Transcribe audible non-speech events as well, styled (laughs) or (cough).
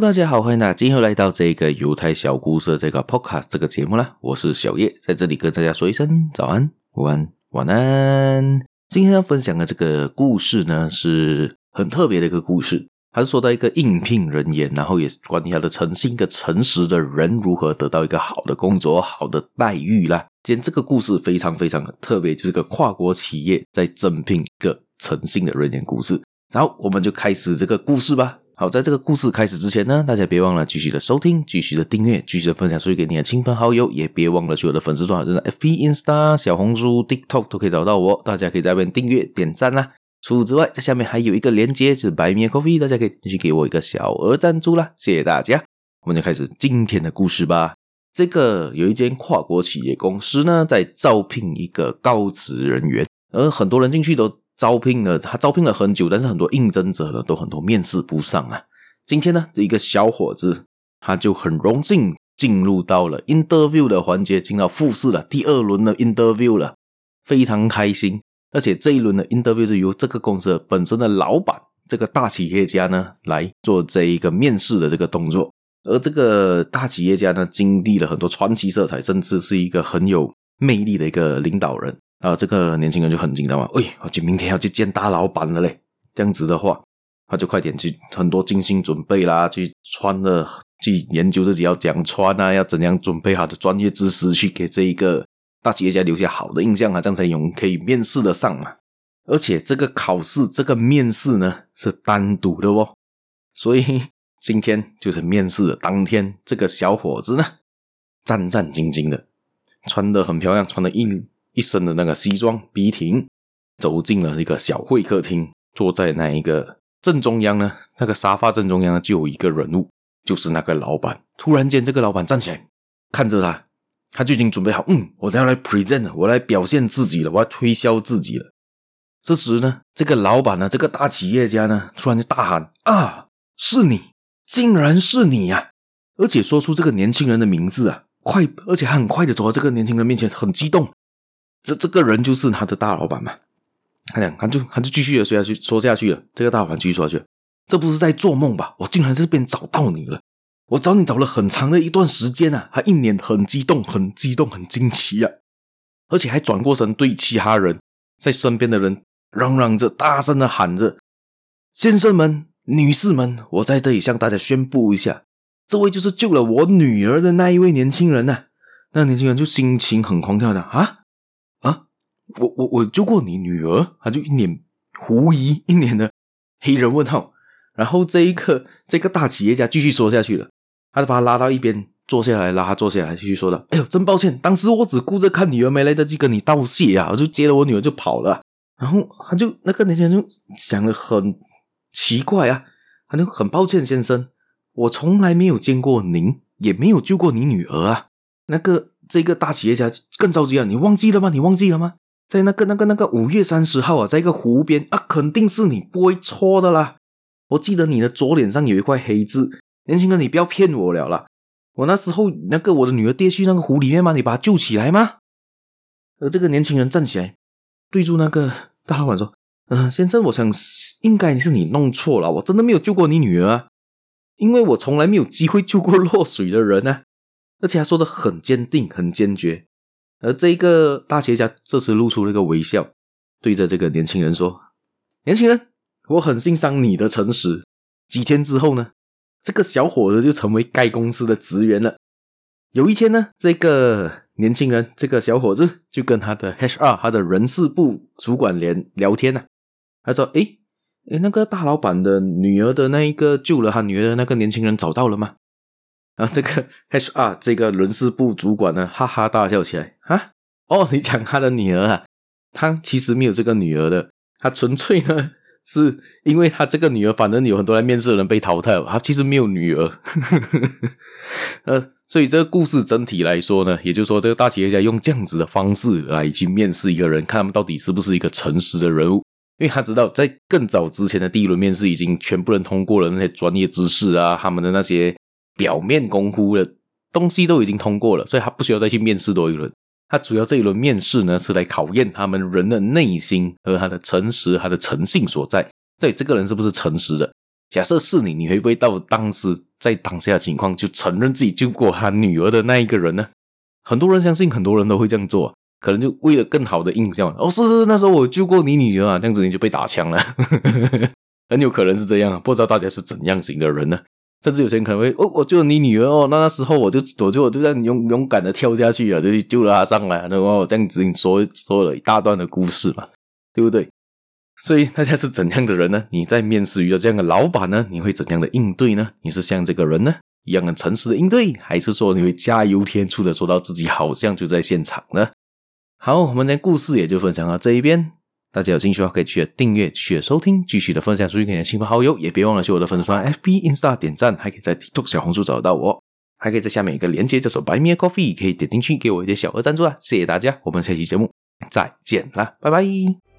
大家好，欢迎大家今天又来到这个犹太小故事这个 Podcast 这个节目啦。我是小叶，在这里跟大家说一声早安、午安、晚安。今天要分享的这个故事呢，是很特别的一个故事。他是说到一个应聘人员，然后也是关于他的诚信、一个诚实的人如何得到一个好的工作、好的待遇啦。今天这个故事非常非常特别，就是个跨国企业在征聘一个诚信的人员故事。然后我们就开始这个故事吧。好，在这个故事开始之前呢，大家别忘了继续的收听、继续的订阅、继续的分享出去给你的亲朋好友，也别忘了去我的粉丝团，就是 FB、Insta、小红书、TikTok 都可以找到我。大家可以在那边订阅、点赞啦。除此之外，在下面还有一个连接，是白面 Coffee，大家可以继续给我一个小额赞助啦，谢谢大家。我们就开始今天的故事吧。这个有一间跨国企业公司呢，在招聘一个高职人员，而很多人进去都招聘了，他招聘了很久，但是很多应征者呢都很多面试不上啊。今天呢，这一个小伙子他就很荣幸进入到了 interview 的环节，进到复试了第二轮的 interview 了，非常开心。而且这一轮的 interview 是由这个公司本身的老板，这个大企业家呢来做这一个面试的这个动作。而这个大企业家呢，经历了很多传奇色彩，甚至是一个很有魅力的一个领导人。啊，这个年轻人就很紧张嘛，哎，我就明天要去见大老板了嘞。这样子的话，他就快点去很多精心准备啦，去穿了，去研究自己要怎样穿啊，要怎样准备好的专业知识去给这一个。大企业家留下好的印象啊，这样才有可以面试的上嘛。而且这个考试、这个面试呢是单独的哦，所以今天就是面试的当天。这个小伙子呢，战战兢兢的，穿得很漂亮，穿的一一身的那个西装笔挺，走进了一个小会客厅，坐在那一个正中央呢，那个沙发正中央呢就有一个人物，就是那个老板。突然间，这个老板站起来，看着他。他就已经准备好，嗯，我要来 present，我来表现自己了，我要推销自己了。这时呢，这个老板呢，这个大企业家呢，突然就大喊：“啊，是你，竟然是你呀、！”而且说出这个年轻人的名字啊，快，而且很快的走到这个年轻人面前，很激动。这这个人就是他的大老板嘛。他讲，他就他就继续的说下去，说下去了。这个大老板继续说下去，这不是在做梦吧？我竟然在这边找到你了。我找你找了很长的一段时间啊，他一脸很激动，很激动，很惊奇啊，而且还转过身对其他人在身边的人嚷嚷着，大声的喊着：“先生们、女士们，我在这里向大家宣布一下，这位就是救了我女儿的那一位年轻人呐、啊。”那年轻人就心情很狂跳的啊，我我我救过你女儿，他就一脸狐疑，一脸的黑人问号。然后这一刻，这个大企业家继续说下去了。他就把他拉到一边坐下来，拉他坐下来，继续说道：“哎呦，真抱歉，当时我只顾着看女儿，没来得及跟你道谢啊！我就接了我女儿就跑了。然后他就那个年轻人就想的很奇怪啊，他就很抱歉，先生，我从来没有见过您，也没有救过你女儿啊。那个这个大企业家更着急啊，你忘记了吗？你忘记了吗？在那个那个那个五月三十号啊，在一个湖边啊，肯定是你不会错的啦。我记得你的左脸上有一块黑痣。”年轻人，你不要骗我了啦！我那时候那个我的女儿跌去那个湖里面吗？你把她救起来吗？而这个年轻人站起来，对住那个大老板说：“嗯、先生，我想应该是你弄错了，我真的没有救过你女儿啊，因为我从来没有机会救过落水的人啊！”而且他说的很坚定，很坚决。而这个大企业家这时露出了一个微笑，对着这个年轻人说：“年轻人，我很欣赏你的诚实。几天之后呢？”这个小伙子就成为该公司的职员了。有一天呢，这个年轻人，这个小伙子就跟他的 HR，他的人事部主管连聊天呢。他说：“诶诶，那个大老板的女儿的那一个救了他女儿的那个年轻人找到了吗？”然后这个 (laughs) HR 这个人事部主管呢，哈哈大笑起来。啊，哦，你讲他的女儿啊？他其实没有这个女儿的，他纯粹呢。是因为他这个女儿，反正有很多来面试的人被淘汰了，他其实没有女儿，(laughs) 呃，所以这个故事整体来说呢，也就是说，这个大企业家用这样子的方式来去面试一个人，看他们到底是不是一个诚实的人物，因为他知道在更早之前的第一轮面试已经全部人通过了那些专业知识啊，他们的那些表面功夫的东西都已经通过了，所以他不需要再去面试多一轮。他主要这一轮面试呢，是来考验他们人的内心和他的诚实、他的诚信所在。对，这个人是不是诚实的？假设是你，你会不会到当时在当下的情况就承认自己救过他女儿的那一个人呢？很多人相信，很多人都会这样做，可能就为了更好的印象。哦，是是，那时候我救过你女儿啊，这样子你就被打枪了，(laughs) 很有可能是这样啊。不知道大家是怎样型的人呢？甚至有些人可能会哦，我救了你女儿哦，那那时候我就我就我就这样勇勇敢的跳下去啊，就去救了她上来，然后这样子你说说了一大段的故事嘛，对不对？所以大家是怎样的人呢？你在面试遇到这样的老板呢？你会怎样的应对呢？你是像这个人呢一样很诚实的应对，还是说你会加油添醋的说到自己好像就在现场呢？好，我们的故事也就分享到这一边。大家有兴趣的话，可以去订阅、去收听、继续的分享出去给你的亲朋好友，也别忘了去我的粉丝团 FB、Insta 点赞，还可以在 TikTok 小红书找到我，还可以在下面一个链接叫做 Buy Me a Coffee，可以点进去给我一些小额赞助啦！谢谢大家，我们下期节目再见啦，拜拜。